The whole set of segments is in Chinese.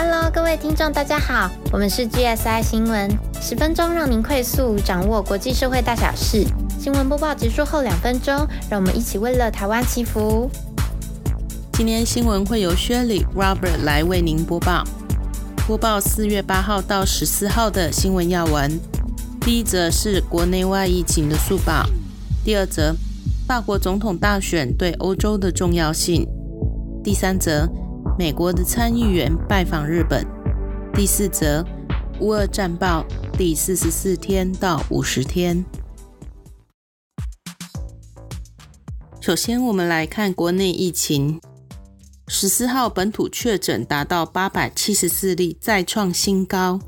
Hello，各位听众，大家好，我们是 GSI 新闻，十分钟让您快速掌握国际社会大小事。新闻播报结束后两分钟，让我们一起为了台湾祈福。今天新闻会由薛礼 Robert 来为您播报。播报四月八号到十四号的新闻要闻。第一则是国内外疫情的速报。第二则，法国总统大选对欧洲的重要性。第三则，美国的参议员拜访日本。第四则，乌俄战报第四十四天到五十天。首先，我们来看国内疫情。十四号本土确诊达到八百七十四例，再创新高。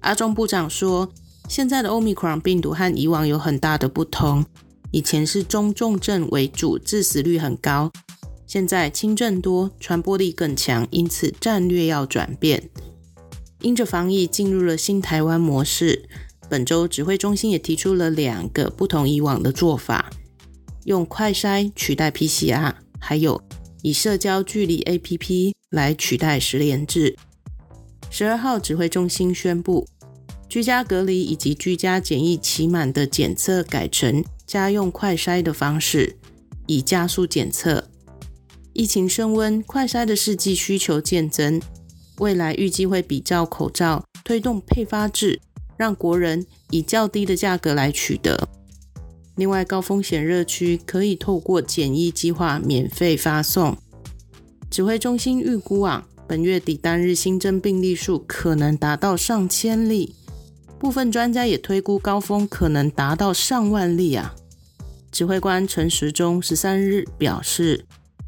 阿中部长说，现在的奥密克戎病毒和以往有很大的不同，以前是中重症为主，致死率很高，现在轻症多，传播力更强，因此战略要转变。因着防疫进入了新台湾模式，本周指挥中心也提出了两个不同以往的做法，用快筛取代 PCR，还有。以社交距离 APP 来取代十连制。十二号指挥中心宣布，居家隔离以及居家检疫期满的检测改成家用快筛的方式，以加速检测。疫情升温，快筛的试剂需求渐增，未来预计会比照口罩推动配发制，让国人以较低的价格来取得。另外，高风险热区可以透过检疫计划免费发送。指挥中心预估啊，本月底单日新增病例数可能达到上千例，部分专家也推估高峰可能达到上万例啊。指挥官陈时中十三日表示，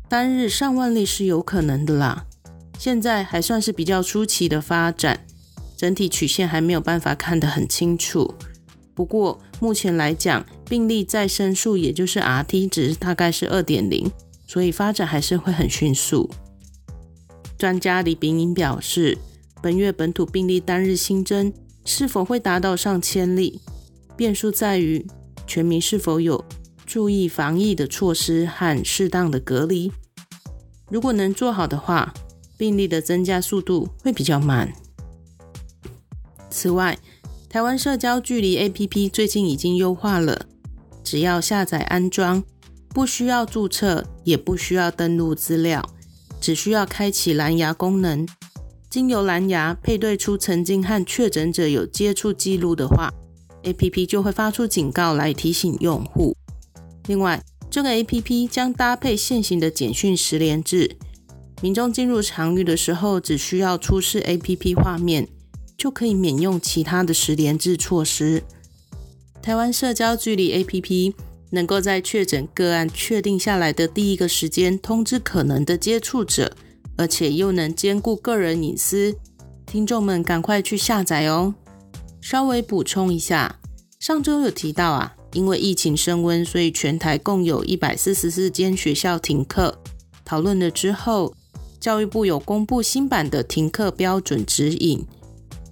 单日上万例是有可能的啦。现在还算是比较初期的发展，整体曲线还没有办法看得很清楚。不过目前来讲，病例再生数也就是 R T 值大概是二点零，所以发展还是会很迅速。专家李炳英表示，本月本土病例单日新增是否会达到上千例，变数在于全民是否有注意防疫的措施和适当的隔离。如果能做好的话，病例的增加速度会比较慢。此外，台湾社交距离 APP 最近已经优化了，只要下载安装，不需要注册，也不需要登录资料，只需要开启蓝牙功能。经由蓝牙配对出曾经和确诊者有接触记录的话，APP 就会发出警告来提醒用户。另外，这个 APP 将搭配现行的简讯十连制，民众进入场域的时候，只需要出示 APP 画面。就可以免用其他的十连制措施。台湾社交距离 APP 能够在确诊个案确定下来的第一个时间通知可能的接触者，而且又能兼顾个人隐私。听众们赶快去下载哦！稍微补充一下，上周有提到啊，因为疫情升温，所以全台共有一百四十四间学校停课。讨论了之后，教育部有公布新版的停课标准指引。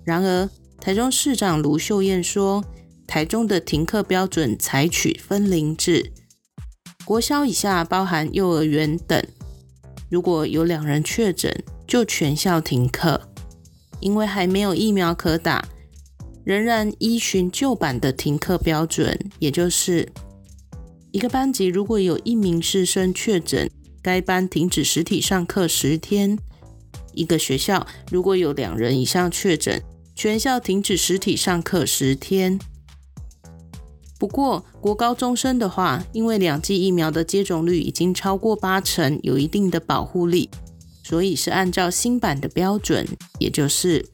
然而，台中市长卢秀燕说，台中的停课标准采取分龄制，国小以下包含幼儿园等，如果有两人确诊，就全校停课。因为还没有疫苗可打，仍然依循旧版的停课标准，也就是一个班级如果有一名师生确诊，该班停止实体上课十天；一个学校如果有两人以上确诊，全校停止实体上课十天。不过，国高中生的话，因为两剂疫苗的接种率已经超过八成，有一定的保护力，所以是按照新版的标准，也就是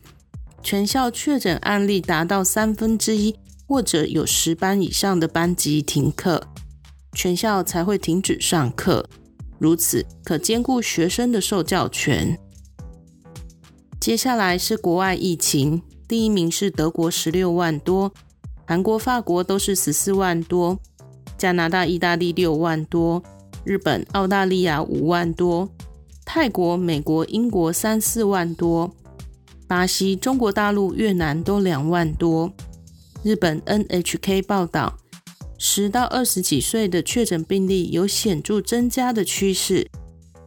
全校确诊案例达到三分之一或者有十班以上的班级停课，全校才会停止上课。如此可兼顾学生的受教权。接下来是国外疫情。第一名是德国十六万多，韩国、法国都是十四万多，加拿大、意大利六万多，日本、澳大利亚五万多，泰国、美国、英国三四万多，巴西、中国大陆、越南都两万多。日本 NHK 报道，十到二十几岁的确诊病例有显著增加的趋势，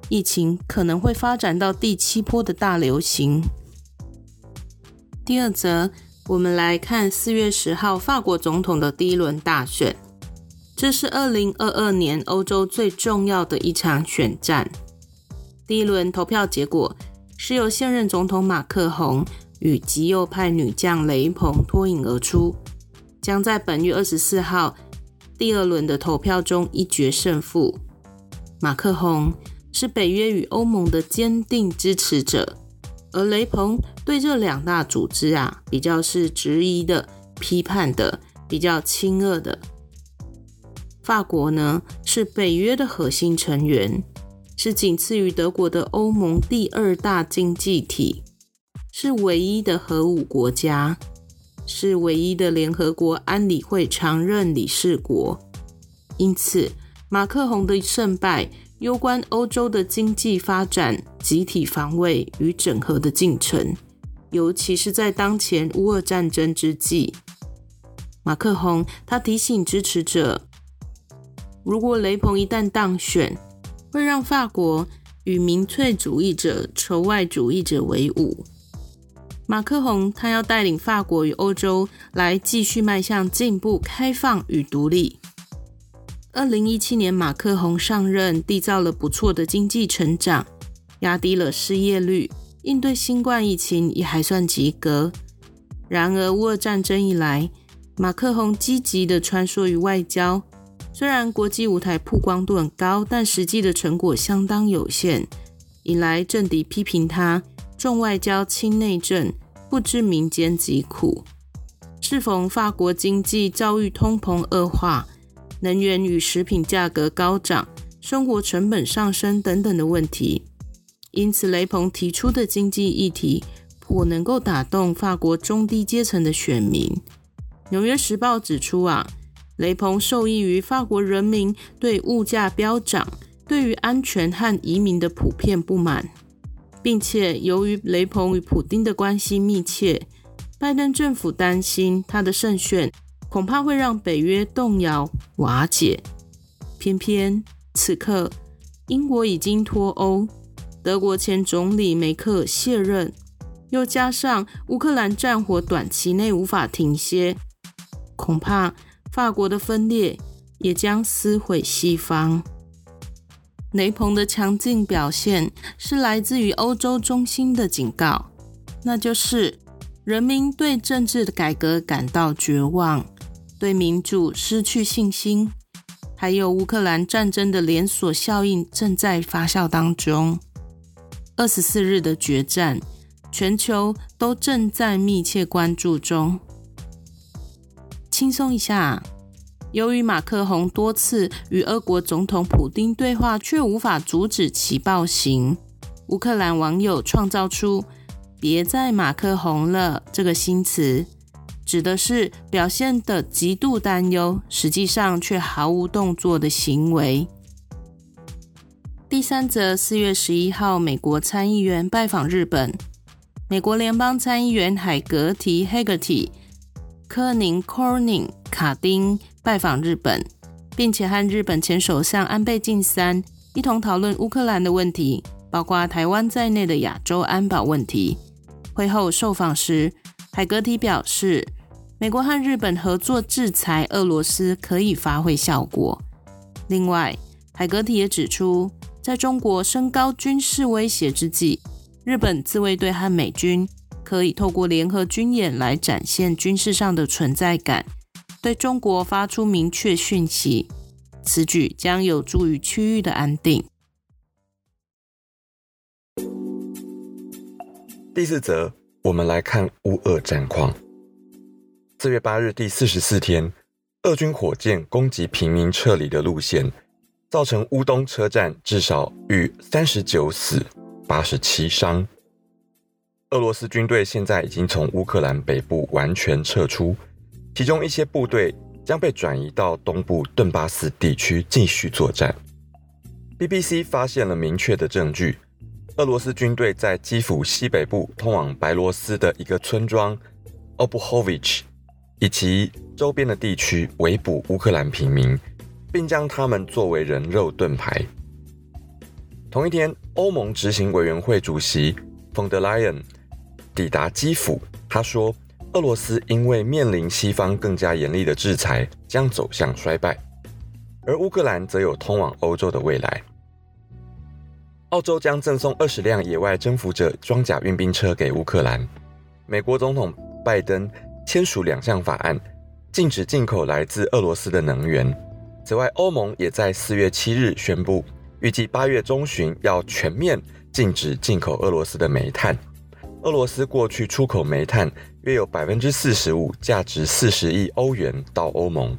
疫情可能会发展到第七波的大流行。第二则，我们来看四月十号法国总统的第一轮大选。这是二零二二年欧洲最重要的一场选战。第一轮投票结果是由现任总统马克宏与极右派女将雷鹏脱颖而出，将在本月二十四号第二轮的投票中一决胜负。马克宏是北约与欧盟的坚定支持者。而雷鹏对这两大组织啊，比较是质疑的、批判的、比较亲恶的。法国呢是北约的核心成员，是仅次于德国的欧盟第二大经济体，是唯一的核武国家，是唯一的联合国安理会常任理事国。因此，马克宏的胜败。攸关欧洲的经济发展、集体防卫与整合的进程，尤其是在当前乌俄战争之际，马克宏他提醒支持者：如果雷鹏一旦当选，会让法国与民粹主义者、仇外主义者为伍。马克宏他要带领法国与欧洲来继续迈向进步、开放与独立。二零一七年，马克宏上任，缔造了不错的经济成长，压低了失业率，应对新冠疫情也还算及格。然而，乌俄战争以来，马克宏积极的穿梭于外交，虽然国际舞台曝光度很高，但实际的成果相当有限，引来政敌批评他重外交轻内政，不知民间疾苦。适逢法国经济遭遇通膨恶化。能源与食品价格高涨、生活成本上升等等的问题，因此雷鹏提出的经济议题颇能够打动法国中低阶层的选民。《纽约时报》指出啊，雷鹏受益于法国人民对物价飙涨、对于安全和移民的普遍不满，并且由于雷鹏与普丁的关系密切，拜登政府担心他的胜选。恐怕会让北约动摇瓦解。偏偏此刻，英国已经脱欧，德国前总理梅克卸任，又加上乌克兰战火短期内无法停歇，恐怕法国的分裂也将撕毁西方。雷鹏的强劲表现是来自于欧洲中心的警告，那就是人民对政治的改革感到绝望。对民主失去信心，还有乌克兰战争的连锁效应正在发酵当中。二十四日的决战，全球都正在密切关注中。轻松一下，由于马克宏多次与俄国总统普京对话，却无法阻止其暴行，乌克兰网友创造出“别再马克宏了”这个新词。指的是表现的极度担忧，实际上却毫无动作的行为。第三则，四月十一号，美国参议员拜访日本。美国联邦参议员海格提 （Haggerty）、科宁 （Corning）、卡丁拜访日本，并且和日本前首相安倍晋三一同讨论乌克兰的问题，包括台湾在内的亚洲安保问题。会后受访时，海格提表示。美国和日本合作制裁俄罗斯可以发挥效果。另外，海格提也指出，在中国升高军事威胁之际，日本自卫队和美军可以透过联合军演来展现军事上的存在感，对中国发出明确讯息。此举将有助于区域的安定。第四则，我们来看乌俄战况。四月八日，第四十四天，俄军火箭攻击平民撤离的路线，造成乌东车站至少逾三十九死、八十七伤。俄罗斯军队现在已经从乌克兰北部完全撤出，其中一些部队将被转移到东部顿巴斯地区继续作战。BBC 发现了明确的证据：俄罗斯军队在基辅西北部通往白罗斯的一个村庄 Obuhovich。以及周边的地区围捕乌克兰平民，并将他们作为人肉盾牌。同一天，欧盟执行委员会主席冯德莱恩抵达基辅，他说：“俄罗斯因为面临西方更加严厉的制裁，将走向衰败。”而乌克兰则有通往欧洲的未来。澳洲将赠送二十辆野外征服者装甲运兵车给乌克兰。美国总统拜登签署两项法案，禁止进口来自俄罗斯的能源。此外，欧盟也在四月七日宣布，预计八月中旬要全面禁止进口俄罗斯的煤炭。俄罗斯过去出口煤炭约有百分之四十五，价值四十亿欧元到欧盟。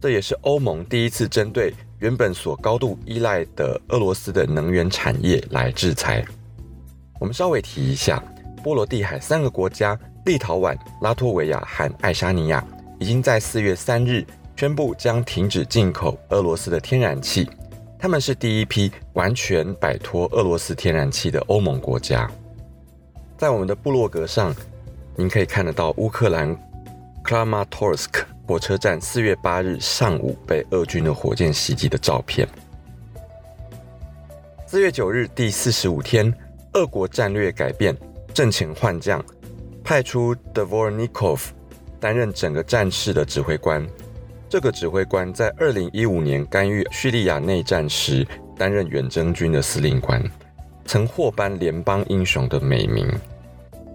这也是欧盟第一次针对原本所高度依赖的俄罗斯的能源产业来制裁。我们稍微提一下，波罗的海三个国家——立陶宛、拉脱维亚和爱沙尼亚，已经在四月三日宣布将停止进口俄罗斯的天然气。他们是第一批完全摆脱俄罗斯天然气的欧盟国家。在我们的部落格上，您可以看得到乌克兰 Kramatorsk。火车站四月八日上午被俄军的火箭袭击的照片。四月九日第四十五天，俄国战略改变，阵前换将，派出 Dvornikov 担任整个战事的指挥官。这个指挥官在二零一五年干预叙利亚内战时担任远征军的司令官，曾获颁联邦英雄的美名。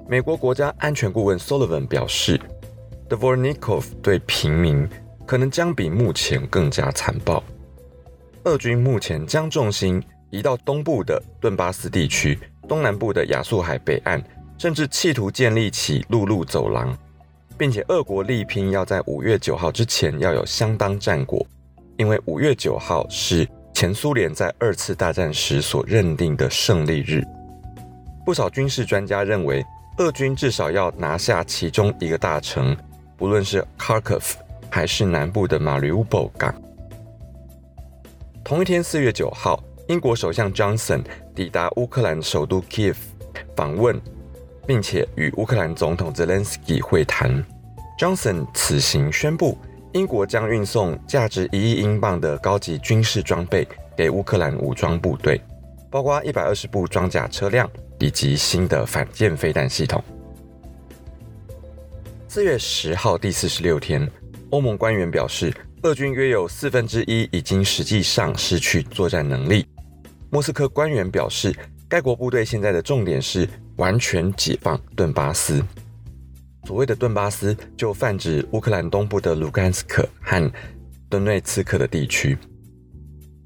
美国国家安全顾问 Sullivan 表示。Dvornikov 对平民可能将比目前更加残暴。俄军目前将重心移到东部的顿巴斯地区、东南部的亚速海北岸，甚至企图建立起陆路走廊，并且俄国力拼要在五月九号之前要有相当战果，因为五月九号是前苏联在二次大战时所认定的胜利日。不少军事专家认为，俄军至少要拿下其中一个大城。无论是 k a r k o v 还是南部的 Mariupol 港。同一天，四月九号，英国首相 Johnson 抵达乌克兰首都 Kiev 访问，并且与乌克兰总统 Zelensky 会谈。Johnson 此行宣布，英国将运送价值一亿英镑的高级军事装备给乌克兰武装部队，包括一百二十部装甲车辆以及新的反舰飞弹系统。四月十号，第四十六天，欧盟官员表示，俄军约有四分之一已经实际上失去作战能力。莫斯科官员表示，该国部队现在的重点是完全解放顿巴斯。所谓的顿巴斯，就泛指乌克兰东部的卢甘斯克和顿内茨克的地区。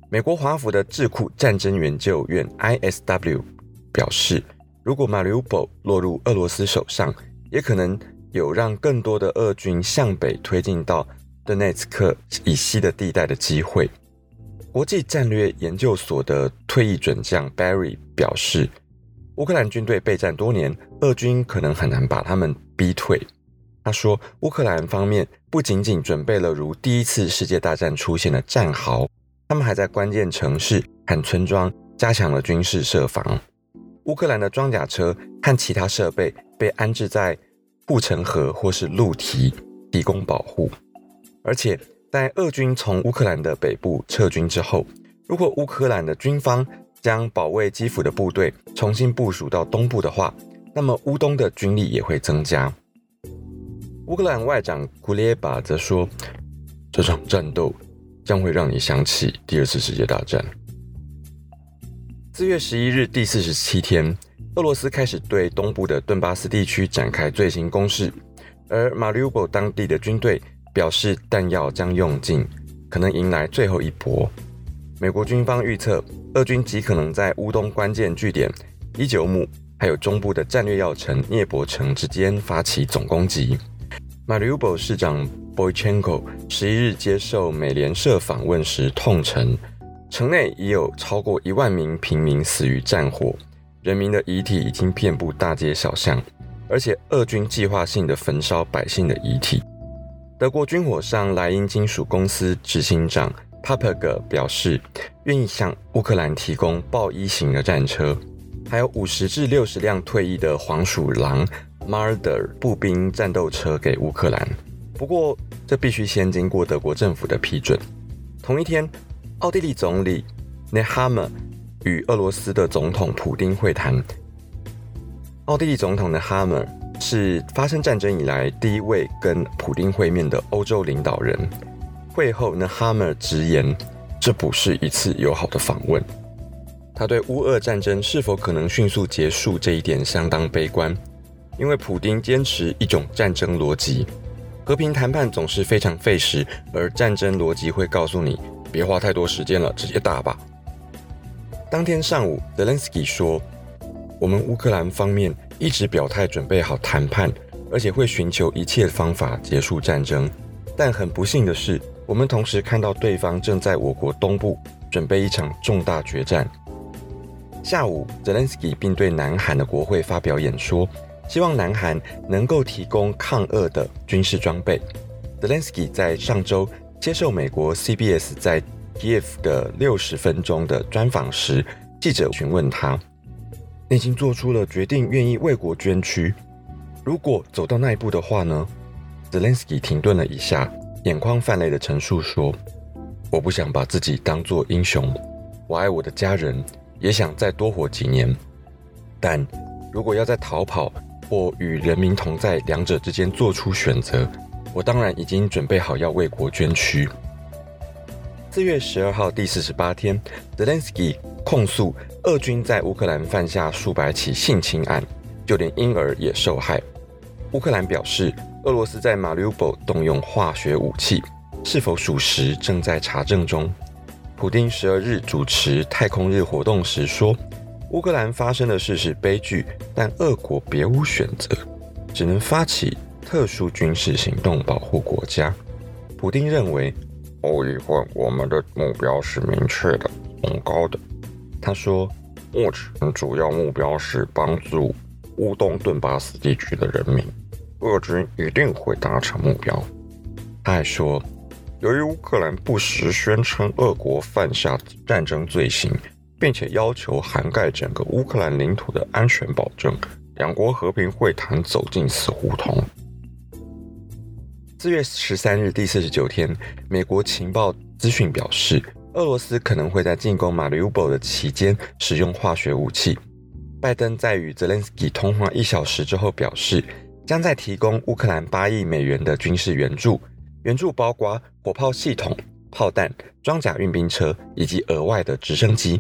美国华府的智库战争研究院 （ISW） 表示，如果马里乌波落入俄罗斯手上，也可能。有让更多的俄军向北推进到顿内茨克以西的地带的机会。国际战略研究所的退役准将 Barry 表示，乌克兰军队备战多年，俄军可能很难把他们逼退。他说，乌克兰方面不仅仅准备了如第一次世界大战出现的战壕，他们还在关键城市和村庄加强了军事设防。乌克兰的装甲车和其他设备被安置在。护城河或是陆堤提供保护，而且在俄军从乌克兰的北部撤军之后，如果乌克兰的军方将保卫基辅的部队重新部署到东部的话，那么乌东的军力也会增加。乌克兰外长库列巴则说：“这场战斗将会让你想起第二次世界大战。”四月十一日，第四十七天。俄罗斯开始对东部的顿巴斯地区展开最新攻势，而马里乌波当地的军队表示弹药将用尽，可能迎来最后一搏。美国军方预测，俄军极可能在乌东关键据点伊久姆，还有中部的战略要城涅伯城之间发起总攻击。马里乌波市长 Boychenko 十一日接受美联社访问时痛陈，城内已有超过一万名平民死于战火。人民的遗体已经遍布大街小巷，而且俄军计划性的焚烧百姓的遗体。德国军火商莱茵金属公司执行长 Paperg 表示，愿意向乌克兰提供豹一型的战车，还有五十至六十辆退役的黄鼠狼 Marder 步兵战斗车给乌克兰。不过，这必须先经过德国政府的批准。同一天，奥地利总理 Nehammer。与俄罗斯的总统普京会谈，奥地利总统 n e h a m e r 是发生战争以来第一位跟普丁会面的欧洲领导人。会后，呢哈默直言，这不是一次友好的访问。他对乌俄战争是否可能迅速结束这一点相当悲观，因为普丁坚持一种战争逻辑，和平谈判总是非常费时，而战争逻辑会告诉你，别花太多时间了，直接打吧。当天上午，泽连斯基说：“我们乌克兰方面一直表态准备好谈判，而且会寻求一切方法结束战争。但很不幸的是，我们同时看到对方正在我国东部准备一场重大决战。”下午，泽连斯基并对南韩的国会发表演说，希望南韩能够提供抗俄的军事装备。泽连斯基在上周接受美国 CBS 在 Kiev 的六十分钟的专访时，记者询问他：“你已经做出了决定，愿意为国捐躯。如果走到那一步的话呢？”泽连斯基停顿了一下，眼眶泛泪的陈述说：“我不想把自己当作英雄，我爱我的家人，也想再多活几年。但如果要在逃跑或与人民同在两者之间做出选择，我当然已经准备好要为国捐躯。”四月十二号第四十八天，泽连斯基控诉俄军在乌克兰犯下数百起性侵案，就连婴儿也受害。乌克兰表示，俄罗斯在马里乌波动用化学武器，是否属实正在查证中。普丁十二日主持太空日活动时说，乌克兰发生的事是悲剧，但俄国别无选择，只能发起特殊军事行动保护国家。普丁认为。欧一会，我们的目标是明确的、崇高的。他说，目前主要目标是帮助乌东顿巴斯地区的人民，俄军一定会达成目标。他还说，由于乌克兰不时宣称俄国犯下战争罪行，并且要求涵盖整个乌克兰领土的安全保证，两国和平会谈走进死胡同。四月十三日，第四十九天，美国情报资讯表示，俄罗斯可能会在进攻马里乌波的期间使用化学武器。拜登在与泽连斯基通话一小时之后表示，将在提供乌克兰八亿美元的军事援助，援助包括火炮系统、炮弹、装甲运兵车以及额外的直升机。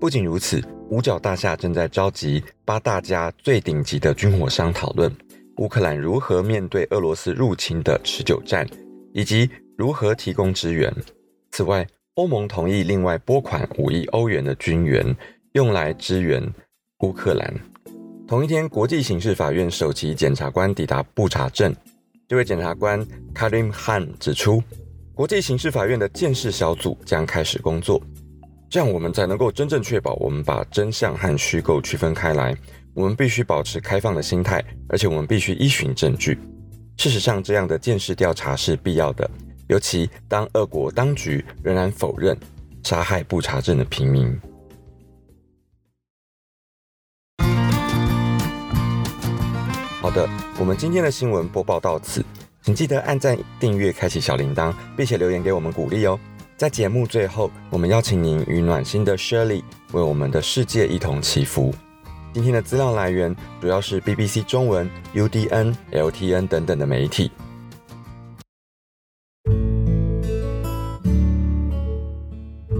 不仅如此，五角大厦正在召集八大家最顶级的军火商讨论。乌克兰如何面对俄罗斯入侵的持久战，以及如何提供支援？此外，欧盟同意另外拨款五亿欧元的军援，用来支援乌克兰。同一天，国际刑事法院首席检察官抵达布查镇。这位检察官 Karim Han 指出，国际刑事法院的鉴识小组将开始工作，这样我们才能够真正确保我们把真相和虚构区分开来。我们必须保持开放的心态，而且我们必须依循证据。事实上，这样的见识调查是必要的，尤其当俄国当局仍然否认杀害布查镇的平民。好的，我们今天的新闻播报到此，请记得按赞、订阅、开启小铃铛，并且留言给我们鼓励哦。在节目最后，我们邀请您与暖心的 Shirley 为我们的世界一同祈福。今天的资料来源主要是 BBC 中文、UDN、LTN 等等的媒体。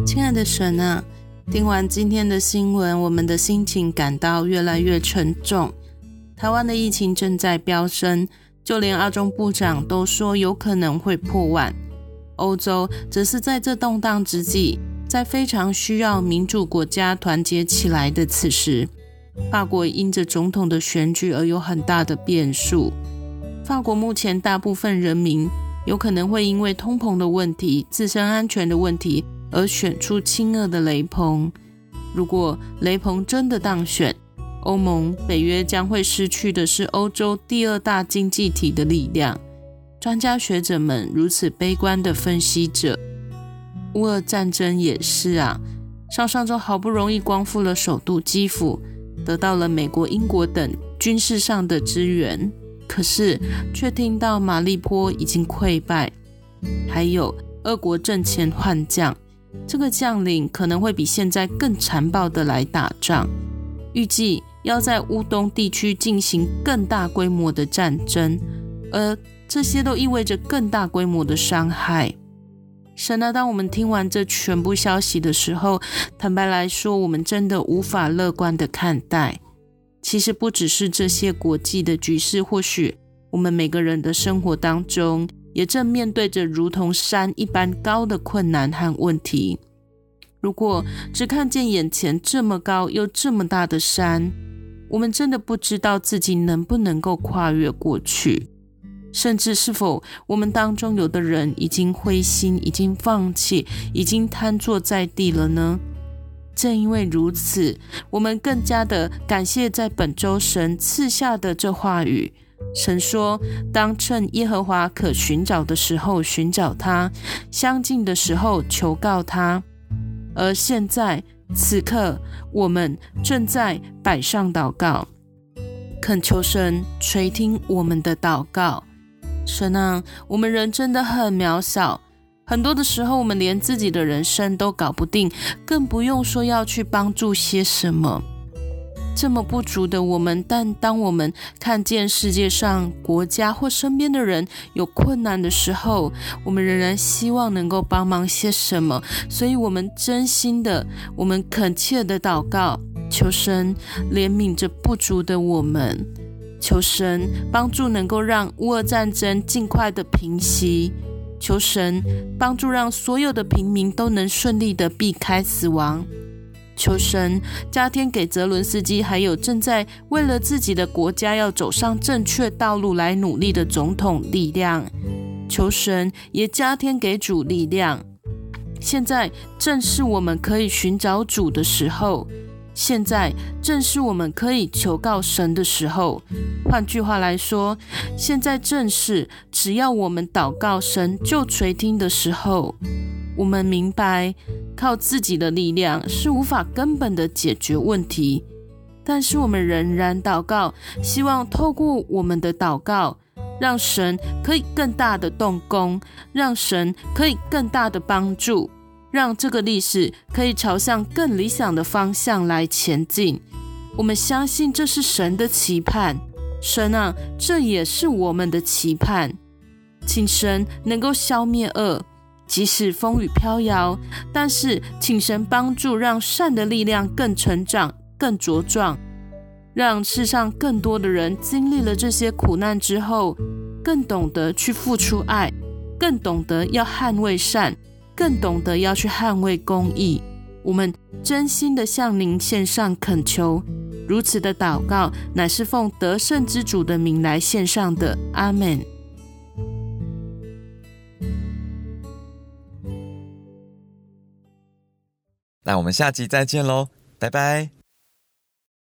亲爱的神啊，听完今天的新闻，我们的心情感到越来越沉重。台湾的疫情正在飙升，就连阿中部长都说有可能会破万。欧洲则是在这动荡之际，在非常需要民主国家团结起来的此时。法国因着总统的选举而有很大的变数。法国目前大部分人民有可能会因为通膨的问题、自身安全的问题而选出亲俄的雷朋。如果雷朋真的当选，欧盟、北约将会失去的是欧洲第二大经济体的力量。专家学者们如此悲观的分析着，乌俄战争也是啊。上上周好不容易光复了首都基辅。得到了美国、英国等军事上的支援，可是却听到马利坡已经溃败，还有俄国阵前换将，这个将领可能会比现在更残暴的来打仗。预计要在乌东地区进行更大规模的战争，而这些都意味着更大规模的伤害。神啊，当我们听完这全部消息的时候，坦白来说，我们真的无法乐观的看待。其实不只是这些国际的局势，或许我们每个人的生活当中，也正面对着如同山一般高的困难和问题。如果只看见眼前这么高又这么大的山，我们真的不知道自己能不能够跨越过去，甚至是否我们当中有的人已经灰心、已经放弃、已经瘫坐在地了呢？正因为如此，我们更加的感谢在本周神赐下的这话语。神说：“当趁耶和华可寻找的时候寻找他，相近的时候求告他。”而现在此刻，我们正在摆上祷告，恳求神垂听我们的祷告。神啊，我们人真的很渺小。很多的时候，我们连自己的人生都搞不定，更不用说要去帮助些什么。这么不足的我们，但当我们看见世界上国家或身边的人有困难的时候，我们仍然希望能够帮忙些什么。所以，我们真心的，我们恳切的祷告，求神怜悯着不足的我们，求神帮助能够让乌俄战争尽快的平息。求神帮助，让所有的平民都能顺利的避开死亡。求神加添给泽伦斯基，还有正在为了自己的国家要走上正确道路来努力的总统力量。求神也加添给主力量。现在正是我们可以寻找主的时候。现在正是我们可以求告神的时候。换句话来说，现在正是只要我们祷告神就垂听的时候。我们明白，靠自己的力量是无法根本的解决问题，但是我们仍然祷告，希望透过我们的祷告，让神可以更大的动工，让神可以更大的帮助。让这个历史可以朝向更理想的方向来前进。我们相信这是神的期盼，神啊，这也是我们的期盼。请神能够消灭恶，即使风雨飘摇，但是请神帮助，让善的力量更成长、更茁壮，让世上更多的人经历了这些苦难之后，更懂得去付出爱，更懂得要捍卫善。更懂得要去捍卫公义，我们真心的向您献上恳求，如此的祷告乃是奉得胜之主的名来献上的。阿门。那我们下集再见喽，拜拜。